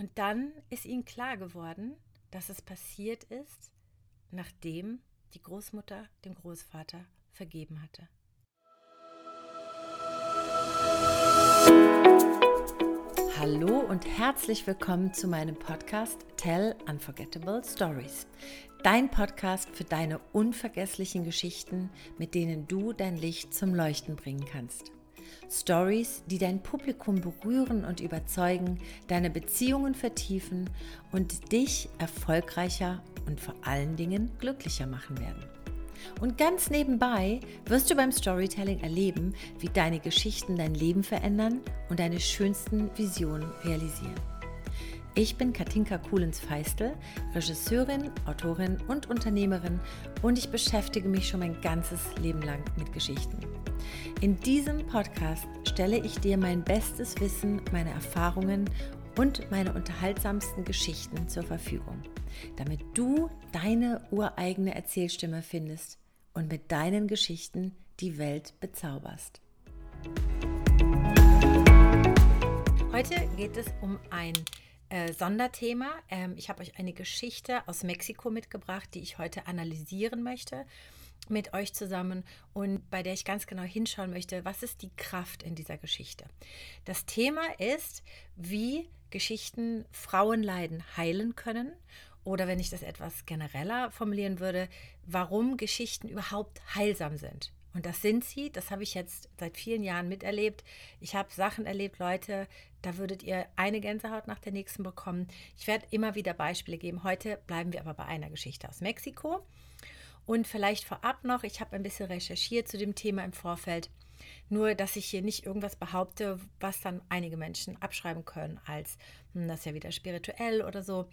Und dann ist ihnen klar geworden, dass es passiert ist, nachdem die Großmutter dem Großvater vergeben hatte. Hallo und herzlich willkommen zu meinem Podcast Tell Unforgettable Stories. Dein Podcast für deine unvergesslichen Geschichten, mit denen du dein Licht zum Leuchten bringen kannst. Stories, die dein Publikum berühren und überzeugen, deine Beziehungen vertiefen und dich erfolgreicher und vor allen Dingen glücklicher machen werden. Und ganz nebenbei wirst du beim Storytelling erleben, wie deine Geschichten dein Leben verändern und deine schönsten Visionen realisieren. Ich bin Katinka Kuhlens-Feistel, Regisseurin, Autorin und Unternehmerin und ich beschäftige mich schon mein ganzes Leben lang mit Geschichten. In diesem Podcast stelle ich dir mein bestes Wissen, meine Erfahrungen und meine unterhaltsamsten Geschichten zur Verfügung, damit du deine ureigene Erzählstimme findest und mit deinen Geschichten die Welt bezauberst. Heute geht es um ein äh, Sonderthema. Ähm, ich habe euch eine Geschichte aus Mexiko mitgebracht, die ich heute analysieren möchte mit euch zusammen und bei der ich ganz genau hinschauen möchte, was ist die Kraft in dieser Geschichte. Das Thema ist, wie Geschichten Frauenleiden heilen können oder wenn ich das etwas genereller formulieren würde, warum Geschichten überhaupt heilsam sind. Und das sind sie, das habe ich jetzt seit vielen Jahren miterlebt. Ich habe Sachen erlebt, Leute, da würdet ihr eine Gänsehaut nach der nächsten bekommen. Ich werde immer wieder Beispiele geben. Heute bleiben wir aber bei einer Geschichte aus Mexiko. Und vielleicht vorab noch, ich habe ein bisschen recherchiert zu dem Thema im Vorfeld. Nur, dass ich hier nicht irgendwas behaupte, was dann einige Menschen abschreiben können als, hm, das ist ja wieder spirituell oder so.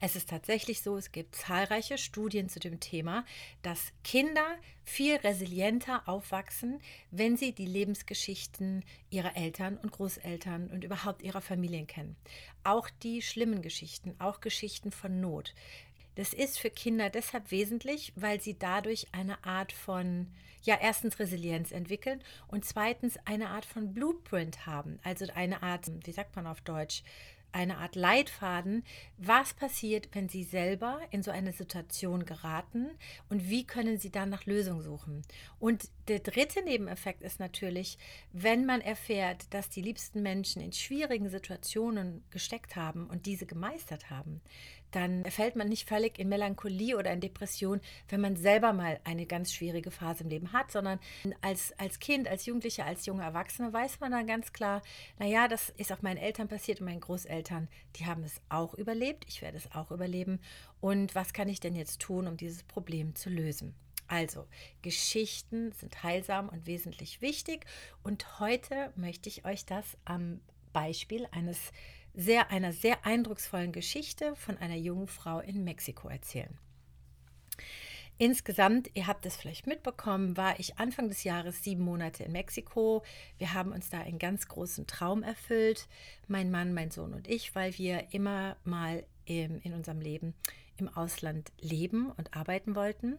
Es ist tatsächlich so, es gibt zahlreiche Studien zu dem Thema, dass Kinder viel resilienter aufwachsen, wenn sie die Lebensgeschichten ihrer Eltern und Großeltern und überhaupt ihrer Familien kennen. Auch die schlimmen Geschichten, auch Geschichten von Not. Das ist für Kinder deshalb wesentlich, weil sie dadurch eine Art von, ja, erstens Resilienz entwickeln und zweitens eine Art von Blueprint haben. Also eine Art, wie sagt man auf Deutsch, eine Art Leitfaden, was passiert, wenn Sie selber in so eine Situation geraten und wie können Sie dann nach Lösungen suchen. Und der dritte Nebeneffekt ist natürlich, wenn man erfährt, dass die liebsten Menschen in schwierigen Situationen gesteckt haben und diese gemeistert haben, dann fällt man nicht völlig in Melancholie oder in Depression, wenn man selber mal eine ganz schwierige Phase im Leben hat, sondern als, als Kind, als Jugendlicher, als junger Erwachsener weiß man dann ganz klar, naja, das ist auch meinen Eltern passiert und meinen Großeltern, die haben es auch überlebt, ich werde es auch überleben. Und was kann ich denn jetzt tun, um dieses Problem zu lösen? Also, Geschichten sind heilsam und wesentlich wichtig. Und heute möchte ich euch das am Beispiel eines sehr, einer sehr eindrucksvollen Geschichte von einer jungen Frau in Mexiko erzählen. Insgesamt, ihr habt es vielleicht mitbekommen, war ich Anfang des Jahres sieben Monate in Mexiko. Wir haben uns da einen ganz großen Traum erfüllt, mein Mann, mein Sohn und ich, weil wir immer mal in unserem Leben im Ausland leben und arbeiten wollten.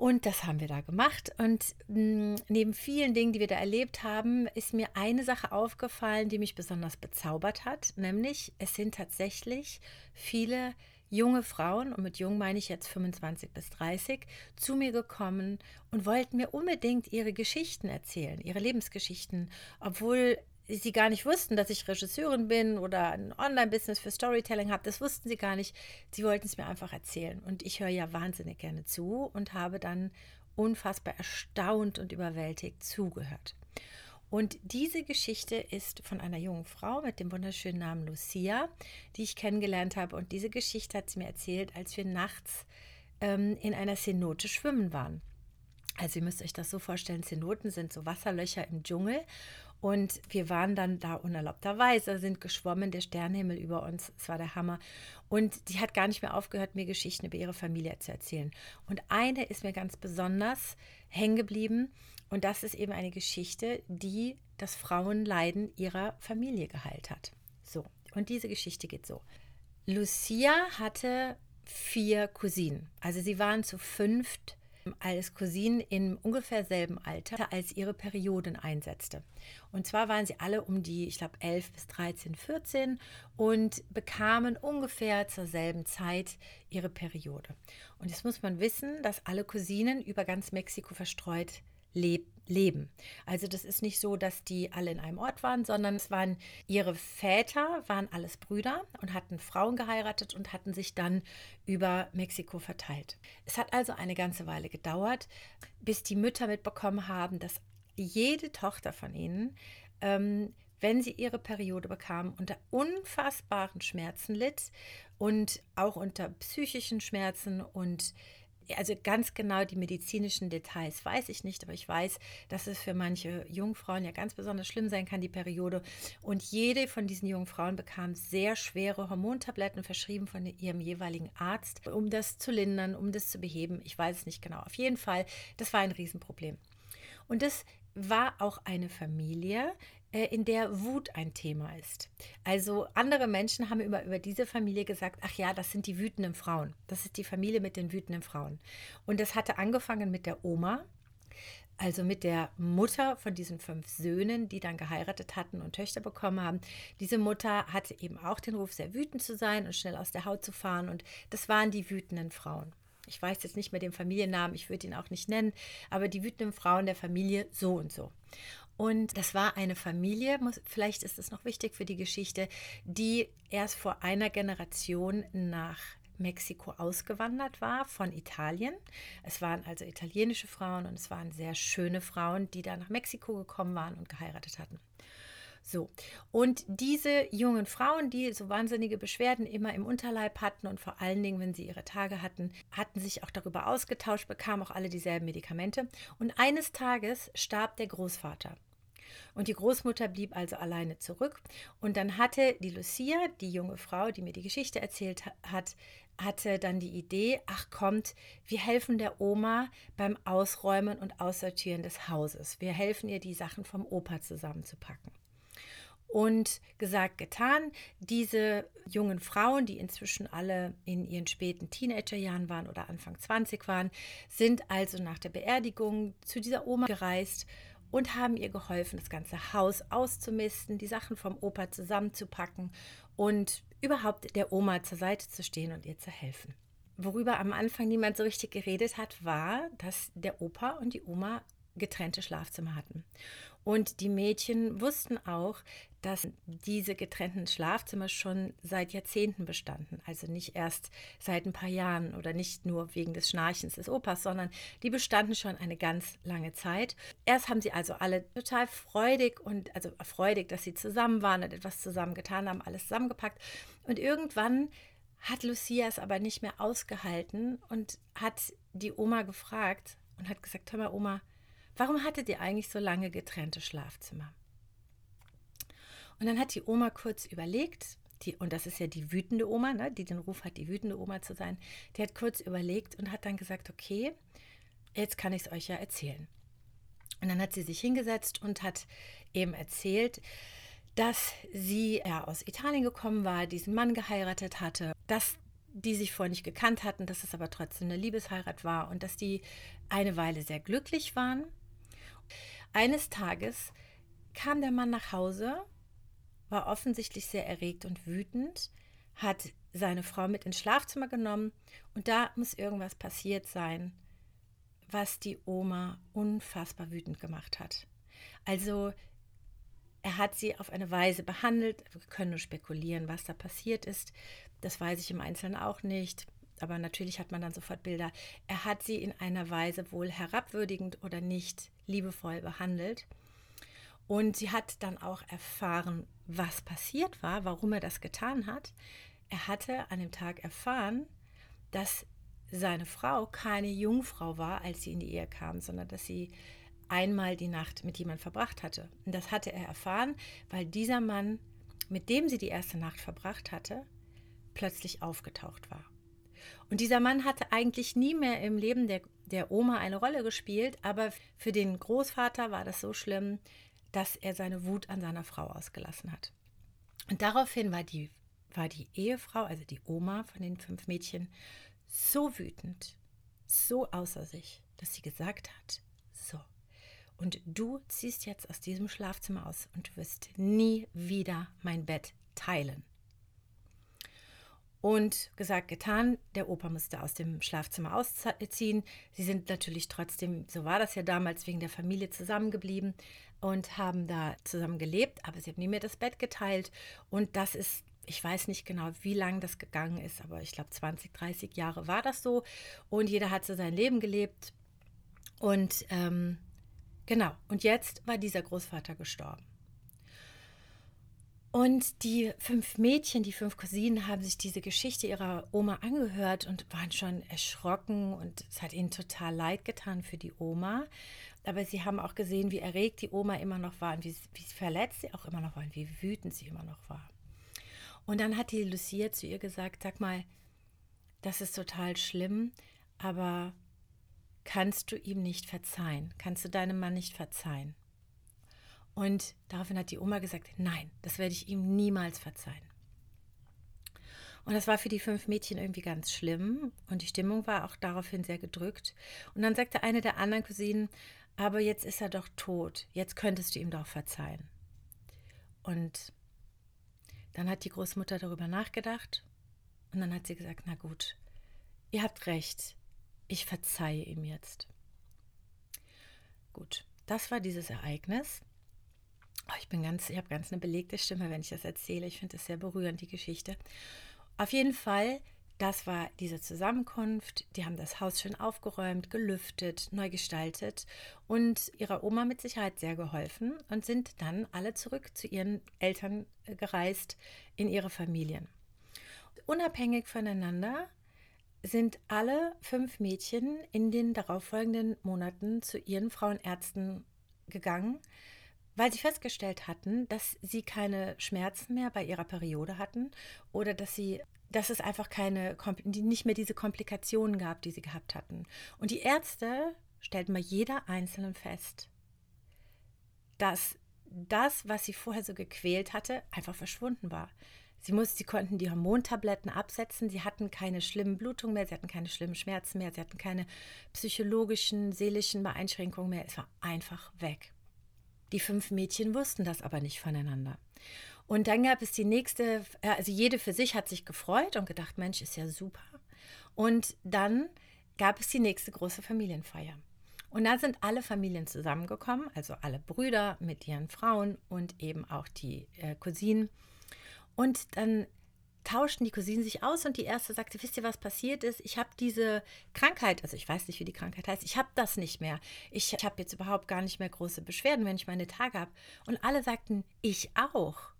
Und das haben wir da gemacht. Und mm, neben vielen Dingen, die wir da erlebt haben, ist mir eine Sache aufgefallen, die mich besonders bezaubert hat. Nämlich, es sind tatsächlich viele junge Frauen, und mit jung meine ich jetzt 25 bis 30, zu mir gekommen und wollten mir unbedingt ihre Geschichten erzählen, ihre Lebensgeschichten, obwohl sie gar nicht wussten, dass ich Regisseurin bin oder ein Online-Business für Storytelling habe. Das wussten sie gar nicht. Sie wollten es mir einfach erzählen. Und ich höre ja wahnsinnig gerne zu und habe dann unfassbar erstaunt und überwältigt zugehört. Und diese Geschichte ist von einer jungen Frau mit dem wunderschönen Namen Lucia, die ich kennengelernt habe. Und diese Geschichte hat sie mir erzählt, als wir nachts ähm, in einer Cenote schwimmen waren. Also ihr müsst euch das so vorstellen, Zenoten sind so Wasserlöcher im Dschungel und wir waren dann da unerlaubterweise, sind geschwommen, der Sternenhimmel über uns, es war der Hammer. Und die hat gar nicht mehr aufgehört, mir Geschichten über ihre Familie zu erzählen. Und eine ist mir ganz besonders hängen geblieben. Und das ist eben eine Geschichte, die das Frauenleiden ihrer Familie geheilt hat. So, und diese Geschichte geht so. Lucia hatte vier Cousinen. Also sie waren zu fünft als Cousinen im ungefähr selben Alter, als ihre Perioden einsetzte. Und zwar waren sie alle um die, ich glaube, 11 bis 13, 14 und bekamen ungefähr zur selben Zeit ihre Periode. Und jetzt muss man wissen, dass alle Cousinen über ganz Mexiko verstreut leb leben. Also das ist nicht so, dass die alle in einem Ort waren, sondern es waren ihre Väter, waren alles Brüder und hatten Frauen geheiratet und hatten sich dann über Mexiko verteilt. Es hat also eine ganze Weile gedauert, bis die Mütter mitbekommen haben, dass jede Tochter von ihnen ähm, wenn sie ihre Periode bekam, unter unfassbaren Schmerzen litt und auch unter psychischen Schmerzen und also ganz genau die medizinischen Details weiß ich nicht, aber ich weiß, dass es für manche Jungfrauen ja ganz besonders schlimm sein kann, die Periode. Und jede von diesen jungen Frauen bekam sehr schwere Hormontabletten verschrieben von ihrem jeweiligen Arzt, um das zu lindern, um das zu beheben. Ich weiß es nicht genau. Auf jeden Fall, das war ein Riesenproblem. Und das war auch eine Familie, in der Wut ein Thema ist. Also andere Menschen haben immer über diese Familie gesagt, ach ja, das sind die wütenden Frauen. Das ist die Familie mit den wütenden Frauen. Und das hatte angefangen mit der Oma, also mit der Mutter von diesen fünf Söhnen, die dann geheiratet hatten und Töchter bekommen haben. Diese Mutter hatte eben auch den Ruf, sehr wütend zu sein und schnell aus der Haut zu fahren. Und das waren die wütenden Frauen. Ich weiß jetzt nicht mehr den Familiennamen, ich würde ihn auch nicht nennen, aber die wütenden Frauen der Familie so und so. Und das war eine Familie, muss, vielleicht ist es noch wichtig für die Geschichte, die erst vor einer Generation nach Mexiko ausgewandert war von Italien. Es waren also italienische Frauen und es waren sehr schöne Frauen, die da nach Mexiko gekommen waren und geheiratet hatten. So, und diese jungen Frauen, die so wahnsinnige Beschwerden immer im Unterleib hatten und vor allen Dingen, wenn sie ihre Tage hatten, hatten sich auch darüber ausgetauscht, bekamen auch alle dieselben Medikamente. Und eines Tages starb der Großvater. Und die Großmutter blieb also alleine zurück. Und dann hatte die Lucia, die junge Frau, die mir die Geschichte erzählt hat, hatte dann die Idee, ach kommt, wir helfen der Oma beim Ausräumen und Aussortieren des Hauses. Wir helfen ihr, die Sachen vom Opa zusammenzupacken. Und gesagt, getan, diese jungen Frauen, die inzwischen alle in ihren späten Teenagerjahren waren oder Anfang 20 waren, sind also nach der Beerdigung zu dieser Oma gereist und haben ihr geholfen, das ganze Haus auszumisten, die Sachen vom Opa zusammenzupacken und überhaupt der Oma zur Seite zu stehen und ihr zu helfen. Worüber am Anfang niemand so richtig geredet hat, war, dass der Opa und die Oma getrennte Schlafzimmer hatten. Und die Mädchen wussten auch, dass diese getrennten Schlafzimmer schon seit Jahrzehnten bestanden. Also nicht erst seit ein paar Jahren oder nicht nur wegen des Schnarchens des Opas, sondern die bestanden schon eine ganz lange Zeit. Erst haben sie also alle total freudig und also freudig, dass sie zusammen waren und etwas zusammen getan haben, alles zusammengepackt. Und irgendwann hat Lucia es aber nicht mehr ausgehalten und hat die Oma gefragt und hat gesagt, hör mal Oma, warum hattet ihr eigentlich so lange getrennte Schlafzimmer? Und dann hat die Oma kurz überlegt, die, und das ist ja die wütende Oma, ne, die den Ruf hat, die wütende Oma zu sein, die hat kurz überlegt und hat dann gesagt, okay, jetzt kann ich es euch ja erzählen. Und dann hat sie sich hingesetzt und hat eben erzählt, dass sie ja aus Italien gekommen war, diesen Mann geheiratet hatte, dass die sich vorher nicht gekannt hatten, dass es aber trotzdem eine Liebesheirat war und dass die eine Weile sehr glücklich waren. Eines Tages kam der Mann nach Hause war offensichtlich sehr erregt und wütend, hat seine Frau mit ins Schlafzimmer genommen und da muss irgendwas passiert sein, was die Oma unfassbar wütend gemacht hat. Also er hat sie auf eine Weise behandelt, wir können nur spekulieren, was da passiert ist, das weiß ich im Einzelnen auch nicht, aber natürlich hat man dann sofort Bilder. Er hat sie in einer Weise wohl herabwürdigend oder nicht liebevoll behandelt. Und sie hat dann auch erfahren, was passiert war, warum er das getan hat. Er hatte an dem Tag erfahren, dass seine Frau keine Jungfrau war, als sie in die Ehe kam, sondern dass sie einmal die Nacht mit jemandem verbracht hatte. Und das hatte er erfahren, weil dieser Mann, mit dem sie die erste Nacht verbracht hatte, plötzlich aufgetaucht war. Und dieser Mann hatte eigentlich nie mehr im Leben der, der Oma eine Rolle gespielt, aber für den Großvater war das so schlimm, dass er seine Wut an seiner Frau ausgelassen hat. Und daraufhin war die, war die Ehefrau, also die Oma von den fünf Mädchen, so wütend, so außer sich, dass sie gesagt hat, so, und du ziehst jetzt aus diesem Schlafzimmer aus und du wirst nie wieder mein Bett teilen. Und gesagt, getan, der Opa musste aus dem Schlafzimmer ausziehen. Sie sind natürlich trotzdem, so war das ja damals, wegen der Familie zusammengeblieben und haben da zusammen gelebt, aber sie haben nie mehr das Bett geteilt. Und das ist, ich weiß nicht genau, wie lange das gegangen ist, aber ich glaube 20, 30 Jahre war das so. Und jeder hat so sein Leben gelebt. Und ähm, genau, und jetzt war dieser Großvater gestorben. Und die fünf Mädchen, die fünf Cousinen, haben sich diese Geschichte ihrer Oma angehört und waren schon erschrocken und es hat ihnen total leid getan für die Oma. Aber sie haben auch gesehen, wie erregt die Oma immer noch war und wie, wie verletzt sie auch immer noch war und wie wütend sie immer noch war. Und dann hat die Lucia zu ihr gesagt, sag mal, das ist total schlimm, aber kannst du ihm nicht verzeihen? Kannst du deinem Mann nicht verzeihen? Und daraufhin hat die Oma gesagt, nein, das werde ich ihm niemals verzeihen. Und das war für die fünf Mädchen irgendwie ganz schlimm und die Stimmung war auch daraufhin sehr gedrückt. Und dann sagte eine der anderen Cousinen, aber jetzt ist er doch tot, jetzt könntest du ihm doch verzeihen. Und dann hat die Großmutter darüber nachgedacht und dann hat sie gesagt, na gut, ihr habt recht, ich verzeihe ihm jetzt. Gut, das war dieses Ereignis. Oh, ich bin ganz, ich habe ganz eine belegte Stimme, wenn ich das erzähle. Ich finde das sehr berührend, die Geschichte. Auf jeden Fall, das war diese Zusammenkunft. Die haben das Haus schön aufgeräumt, gelüftet, neu gestaltet und ihrer Oma mit Sicherheit sehr geholfen und sind dann alle zurück zu ihren Eltern äh, gereist in ihre Familien. Unabhängig voneinander sind alle fünf Mädchen in den darauffolgenden Monaten zu ihren Frauenärzten gegangen weil sie festgestellt hatten, dass sie keine Schmerzen mehr bei ihrer Periode hatten oder dass sie dass es einfach keine nicht mehr diese Komplikationen gab, die sie gehabt hatten. Und die Ärzte stellten bei jeder einzelnen fest, dass das, was sie vorher so gequält hatte, einfach verschwunden war. Sie, mussten, sie konnten die Hormontabletten absetzen, sie hatten keine schlimmen Blutungen mehr, sie hatten keine schlimmen Schmerzen mehr, sie hatten keine psychologischen, seelischen Beeinschränkungen mehr. Es war einfach weg. Die fünf Mädchen wussten das aber nicht voneinander. Und dann gab es die nächste, also jede für sich hat sich gefreut und gedacht, Mensch, ist ja super. Und dann gab es die nächste große Familienfeier. Und da sind alle Familien zusammengekommen, also alle Brüder mit ihren Frauen und eben auch die äh, Cousinen. Und dann tauschten die Cousinen sich aus und die erste sagte, wisst ihr, was passiert ist? Ich habe diese Krankheit, also ich weiß nicht, wie die Krankheit heißt, ich habe das nicht mehr. Ich, ich habe jetzt überhaupt gar nicht mehr große Beschwerden, wenn ich meine Tage habe. Und alle sagten, ich auch.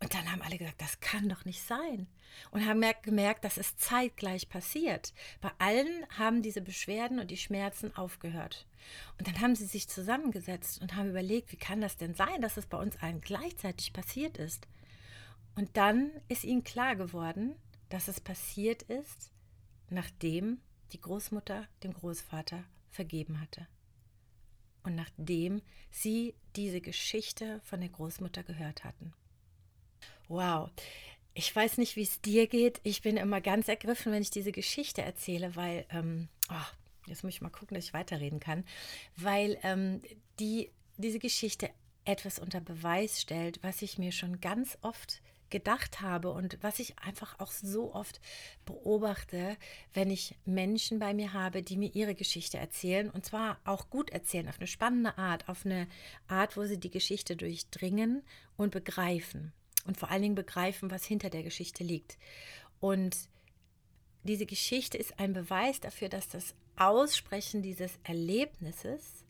Und dann haben alle gesagt, das kann doch nicht sein. Und haben gemerkt, dass es zeitgleich passiert. Bei allen haben diese Beschwerden und die Schmerzen aufgehört. Und dann haben sie sich zusammengesetzt und haben überlegt, wie kann das denn sein, dass es bei uns allen gleichzeitig passiert ist. Und dann ist ihnen klar geworden, dass es passiert ist, nachdem die Großmutter dem Großvater vergeben hatte. Und nachdem sie diese Geschichte von der Großmutter gehört hatten. Wow, ich weiß nicht, wie es dir geht. Ich bin immer ganz ergriffen, wenn ich diese Geschichte erzähle, weil, ähm, oh, jetzt muss ich mal gucken, dass ich weiterreden kann, weil ähm, die, diese Geschichte etwas unter Beweis stellt, was ich mir schon ganz oft gedacht habe und was ich einfach auch so oft beobachte, wenn ich Menschen bei mir habe, die mir ihre Geschichte erzählen und zwar auch gut erzählen, auf eine spannende Art, auf eine Art, wo sie die Geschichte durchdringen und begreifen und vor allen Dingen begreifen, was hinter der Geschichte liegt. Und diese Geschichte ist ein Beweis dafür, dass das Aussprechen dieses Erlebnisses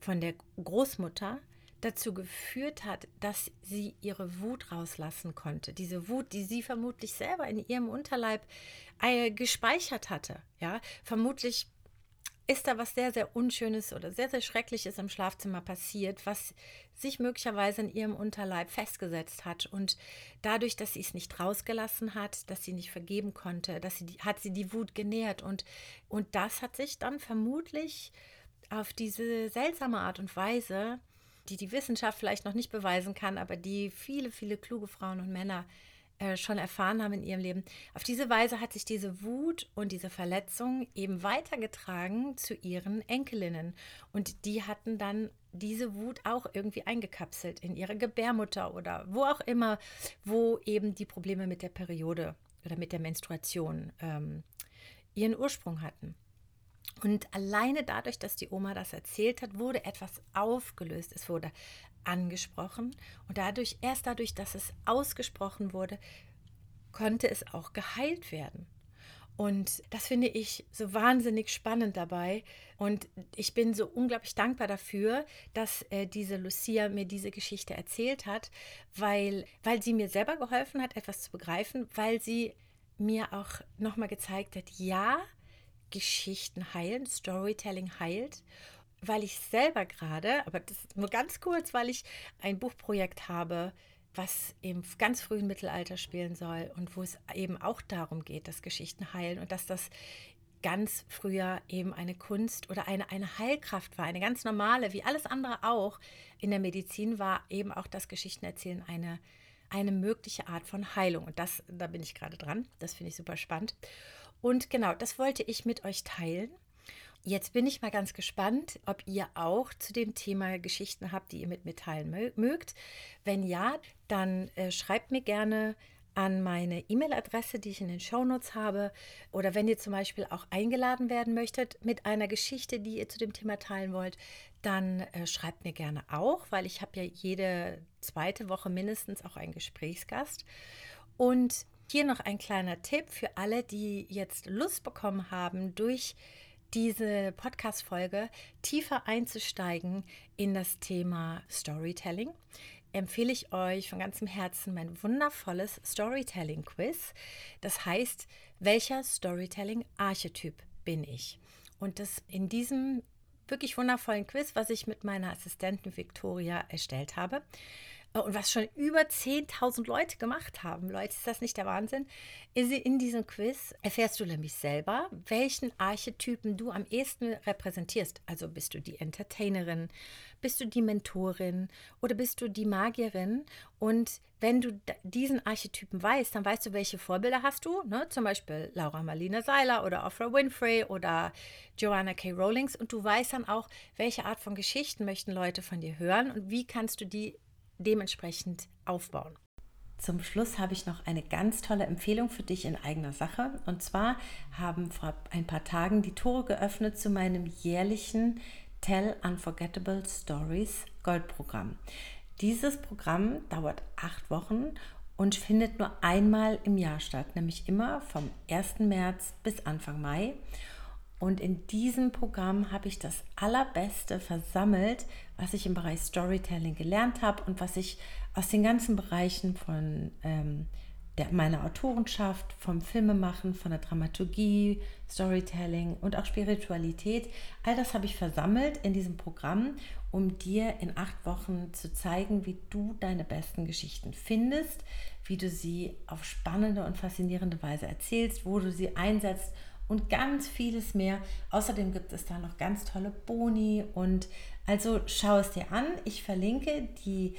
von der Großmutter dazu geführt hat, dass sie ihre Wut rauslassen konnte. Diese Wut, die sie vermutlich selber in ihrem Unterleib äh, gespeichert hatte. Ja, vermutlich ist da was sehr, sehr Unschönes oder sehr, sehr Schreckliches im Schlafzimmer passiert, was sich möglicherweise in ihrem Unterleib festgesetzt hat. Und dadurch, dass sie es nicht rausgelassen hat, dass sie nicht vergeben konnte, dass sie, hat sie die Wut genährt. Und, und das hat sich dann vermutlich auf diese seltsame Art und Weise die die Wissenschaft vielleicht noch nicht beweisen kann, aber die viele, viele kluge Frauen und Männer äh, schon erfahren haben in ihrem Leben. Auf diese Weise hat sich diese Wut und diese Verletzung eben weitergetragen zu ihren Enkelinnen. Und die hatten dann diese Wut auch irgendwie eingekapselt in ihre Gebärmutter oder wo auch immer, wo eben die Probleme mit der Periode oder mit der Menstruation ähm, ihren Ursprung hatten. Und alleine dadurch, dass die Oma das erzählt hat, wurde etwas aufgelöst. Es wurde angesprochen und dadurch, erst dadurch, dass es ausgesprochen wurde, konnte es auch geheilt werden. Und das finde ich so wahnsinnig spannend dabei. Und ich bin so unglaublich dankbar dafür, dass äh, diese Lucia mir diese Geschichte erzählt hat, weil, weil sie mir selber geholfen hat, etwas zu begreifen, weil sie mir auch nochmal gezeigt hat, ja, Geschichten heilen, Storytelling heilt, weil ich selber gerade, aber das nur ganz kurz, weil ich ein Buchprojekt habe, was im ganz frühen Mittelalter spielen soll und wo es eben auch darum geht, dass Geschichten heilen und dass das ganz früher eben eine Kunst oder eine, eine Heilkraft war, eine ganz normale, wie alles andere auch in der Medizin war eben auch das Geschichtenerzählen eine, eine mögliche Art von Heilung. Und das, da bin ich gerade dran. Das finde ich super spannend. Und genau, das wollte ich mit euch teilen. Jetzt bin ich mal ganz gespannt, ob ihr auch zu dem Thema Geschichten habt, die ihr mit mir teilen mögt. Wenn ja, dann äh, schreibt mir gerne an meine E-Mail-Adresse, die ich in den Shownotes habe. Oder wenn ihr zum Beispiel auch eingeladen werden möchtet mit einer Geschichte, die ihr zu dem Thema teilen wollt, dann äh, schreibt mir gerne auch, weil ich habe ja jede zweite Woche mindestens auch einen Gesprächsgast. Und hier noch ein kleiner Tipp für alle, die jetzt Lust bekommen haben, durch diese Podcast-Folge tiefer einzusteigen in das Thema Storytelling. Empfehle ich euch von ganzem Herzen mein wundervolles Storytelling-Quiz. Das heißt, welcher Storytelling-Archetyp bin ich? Und das in diesem wirklich wundervollen Quiz, was ich mit meiner Assistentin Victoria erstellt habe, und was schon über 10.000 Leute gemacht haben. Leute, ist das nicht der Wahnsinn? In diesem Quiz erfährst du nämlich selber, welchen Archetypen du am ehesten repräsentierst. Also bist du die Entertainerin, bist du die Mentorin oder bist du die Magierin? Und wenn du diesen Archetypen weißt, dann weißt du, welche Vorbilder hast du. Ne? Zum Beispiel Laura Marlina Seiler oder Oprah Winfrey oder Joanna K. Rowlings. Und du weißt dann auch, welche Art von Geschichten möchten Leute von dir hören und wie kannst du die dementsprechend aufbauen. Zum Schluss habe ich noch eine ganz tolle Empfehlung für dich in eigener Sache. Und zwar haben vor ein paar Tagen die Tore geöffnet zu meinem jährlichen Tell Unforgettable Stories Goldprogramm. Dieses Programm dauert acht Wochen und findet nur einmal im Jahr statt, nämlich immer vom 1. März bis Anfang Mai. Und in diesem Programm habe ich das Allerbeste versammelt, was ich im Bereich Storytelling gelernt habe und was ich aus den ganzen Bereichen von ähm, der, meiner Autorenschaft, vom Filmemachen, von der Dramaturgie, Storytelling und auch Spiritualität, all das habe ich versammelt in diesem Programm, um dir in acht Wochen zu zeigen, wie du deine besten Geschichten findest, wie du sie auf spannende und faszinierende Weise erzählst, wo du sie einsetzt und ganz vieles mehr. Außerdem gibt es da noch ganz tolle Boni und also schau es dir an. Ich verlinke die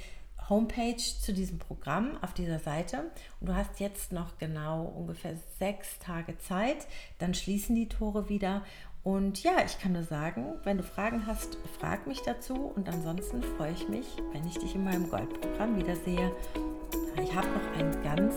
Homepage zu diesem Programm auf dieser Seite und du hast jetzt noch genau ungefähr sechs Tage Zeit. Dann schließen die Tore wieder und ja, ich kann nur sagen, wenn du Fragen hast, frag mich dazu und ansonsten freue ich mich, wenn ich dich in meinem Goldprogramm wiedersehe. Ich habe noch einen ganz